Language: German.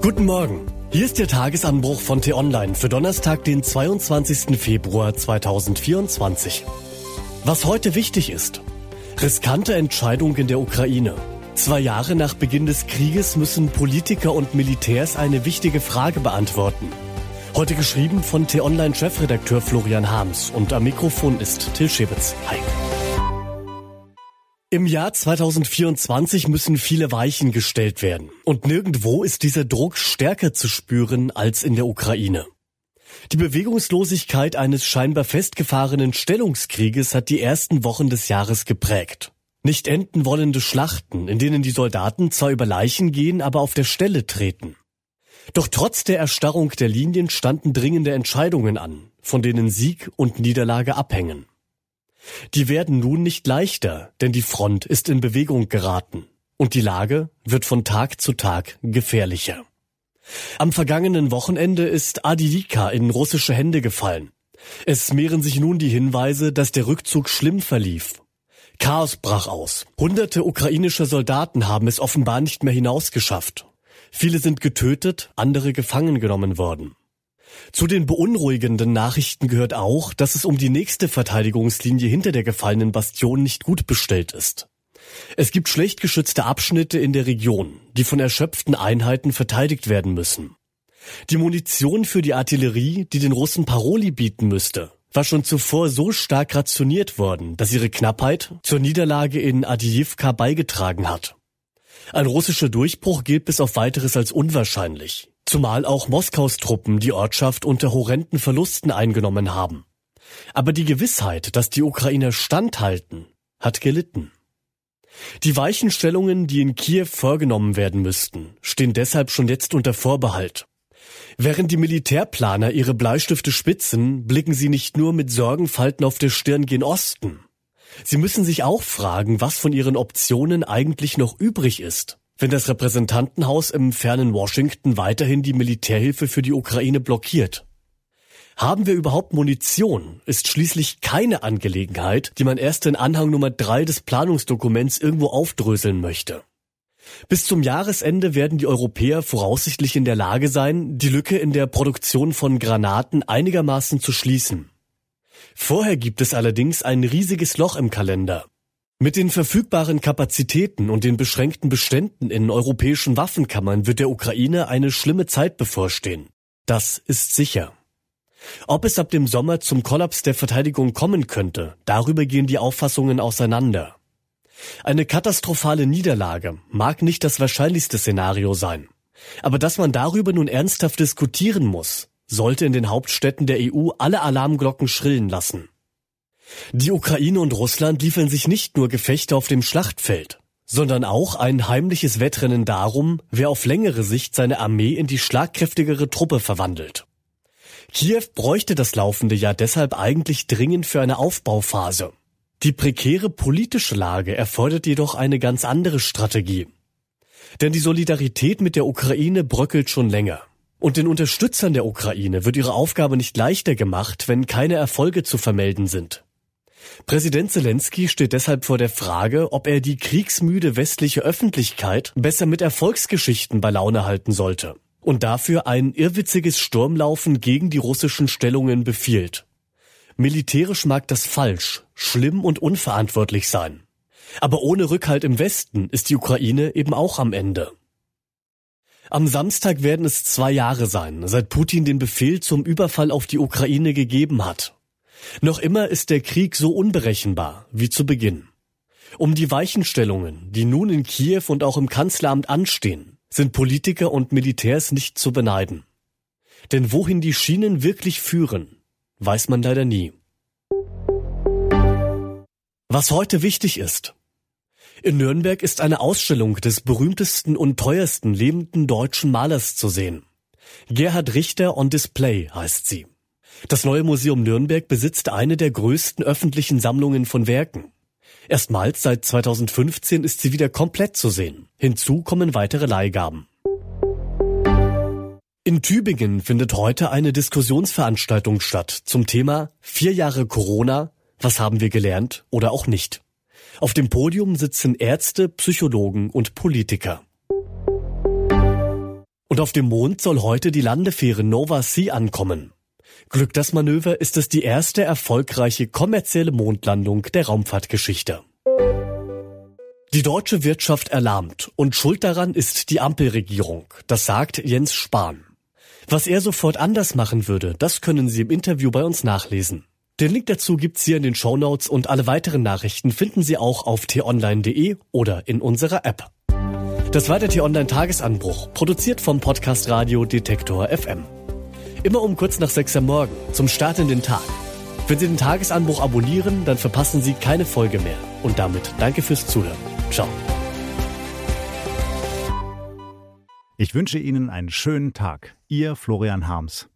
Guten Morgen. Hier ist der Tagesanbruch von T-Online für Donnerstag, den 22. Februar 2024. Was heute wichtig ist. Riskante Entscheidung in der Ukraine. Zwei Jahre nach Beginn des Krieges müssen Politiker und Militärs eine wichtige Frage beantworten. Heute geschrieben von T-Online-Chefredakteur Florian Harms und am Mikrofon ist Till Schibitz. Hi. Im Jahr 2024 müssen viele Weichen gestellt werden. Und nirgendwo ist dieser Druck stärker zu spüren als in der Ukraine. Die Bewegungslosigkeit eines scheinbar festgefahrenen Stellungskrieges hat die ersten Wochen des Jahres geprägt. Nicht enden wollende Schlachten, in denen die Soldaten zwar über Leichen gehen, aber auf der Stelle treten. Doch trotz der Erstarrung der Linien standen dringende Entscheidungen an, von denen Sieg und Niederlage abhängen. Die werden nun nicht leichter, denn die Front ist in Bewegung geraten und die Lage wird von Tag zu Tag gefährlicher. Am vergangenen Wochenende ist Adilika in russische Hände gefallen. Es mehren sich nun die Hinweise, dass der Rückzug schlimm verlief. Chaos brach aus. Hunderte ukrainische Soldaten haben es offenbar nicht mehr hinausgeschafft. Viele sind getötet, andere gefangen genommen worden. Zu den beunruhigenden Nachrichten gehört auch, dass es um die nächste Verteidigungslinie hinter der gefallenen Bastion nicht gut bestellt ist. Es gibt schlecht geschützte Abschnitte in der Region, die von erschöpften Einheiten verteidigt werden müssen. Die Munition für die Artillerie, die den Russen Paroli bieten müsste, war schon zuvor so stark rationiert worden, dass ihre Knappheit zur Niederlage in Adijivka beigetragen hat. Ein russischer Durchbruch gilt bis auf weiteres als unwahrscheinlich. Zumal auch Moskaus Truppen die Ortschaft unter horrenden Verlusten eingenommen haben. Aber die Gewissheit, dass die Ukrainer standhalten, hat gelitten. Die Weichenstellungen, die in Kiew vorgenommen werden müssten, stehen deshalb schon jetzt unter Vorbehalt. Während die Militärplaner ihre Bleistifte spitzen, blicken sie nicht nur mit Sorgenfalten auf der Stirn gen Osten. Sie müssen sich auch fragen, was von ihren Optionen eigentlich noch übrig ist wenn das Repräsentantenhaus im fernen Washington weiterhin die Militärhilfe für die Ukraine blockiert. Haben wir überhaupt Munition, ist schließlich keine Angelegenheit, die man erst in Anhang Nummer drei des Planungsdokuments irgendwo aufdröseln möchte. Bis zum Jahresende werden die Europäer voraussichtlich in der Lage sein, die Lücke in der Produktion von Granaten einigermaßen zu schließen. Vorher gibt es allerdings ein riesiges Loch im Kalender. Mit den verfügbaren Kapazitäten und den beschränkten Beständen in europäischen Waffenkammern wird der Ukraine eine schlimme Zeit bevorstehen. Das ist sicher. Ob es ab dem Sommer zum Kollaps der Verteidigung kommen könnte, darüber gehen die Auffassungen auseinander. Eine katastrophale Niederlage mag nicht das wahrscheinlichste Szenario sein. Aber dass man darüber nun ernsthaft diskutieren muss, sollte in den Hauptstädten der EU alle Alarmglocken schrillen lassen. Die Ukraine und Russland liefern sich nicht nur Gefechte auf dem Schlachtfeld, sondern auch ein heimliches Wettrennen darum, wer auf längere Sicht seine Armee in die schlagkräftigere Truppe verwandelt. Kiew bräuchte das laufende Jahr deshalb eigentlich dringend für eine Aufbauphase. Die prekäre politische Lage erfordert jedoch eine ganz andere Strategie. Denn die Solidarität mit der Ukraine bröckelt schon länger. Und den Unterstützern der Ukraine wird ihre Aufgabe nicht leichter gemacht, wenn keine Erfolge zu vermelden sind. Präsident Zelensky steht deshalb vor der Frage, ob er die kriegsmüde westliche Öffentlichkeit besser mit Erfolgsgeschichten bei Laune halten sollte und dafür ein irrwitziges Sturmlaufen gegen die russischen Stellungen befiehlt. Militärisch mag das falsch, schlimm und unverantwortlich sein. Aber ohne Rückhalt im Westen ist die Ukraine eben auch am Ende. Am Samstag werden es zwei Jahre sein, seit Putin den Befehl zum Überfall auf die Ukraine gegeben hat. Noch immer ist der Krieg so unberechenbar wie zu Beginn. Um die Weichenstellungen, die nun in Kiew und auch im Kanzleramt anstehen, sind Politiker und Militärs nicht zu beneiden. Denn wohin die Schienen wirklich führen, weiß man leider nie. Was heute wichtig ist. In Nürnberg ist eine Ausstellung des berühmtesten und teuersten lebenden deutschen Malers zu sehen. Gerhard Richter on Display heißt sie. Das neue Museum Nürnberg besitzt eine der größten öffentlichen Sammlungen von Werken. Erstmals seit 2015 ist sie wieder komplett zu sehen. Hinzu kommen weitere Leihgaben. In Tübingen findet heute eine Diskussionsveranstaltung statt zum Thema Vier Jahre Corona, was haben wir gelernt oder auch nicht. Auf dem Podium sitzen Ärzte, Psychologen und Politiker. Und auf dem Mond soll heute die Landefähre Nova Sea ankommen. Glück das Manöver ist es die erste erfolgreiche kommerzielle Mondlandung der Raumfahrtgeschichte. Die deutsche Wirtschaft erlahmt und schuld daran ist die Ampelregierung. Das sagt Jens Spahn. Was er sofort anders machen würde, das können Sie im Interview bei uns nachlesen. Den Link dazu gibt's hier in den Show Notes und alle weiteren Nachrichten finden Sie auch auf t-online.de oder in unserer App. Das war der T-Online Tagesanbruch, produziert vom Podcast Radio Detektor FM. Immer um kurz nach sechs am Morgen, zum Start in den Tag. Wenn Sie den Tagesanbruch abonnieren, dann verpassen Sie keine Folge mehr. Und damit danke fürs Zuhören. Ciao. Ich wünsche Ihnen einen schönen Tag. Ihr Florian Harms.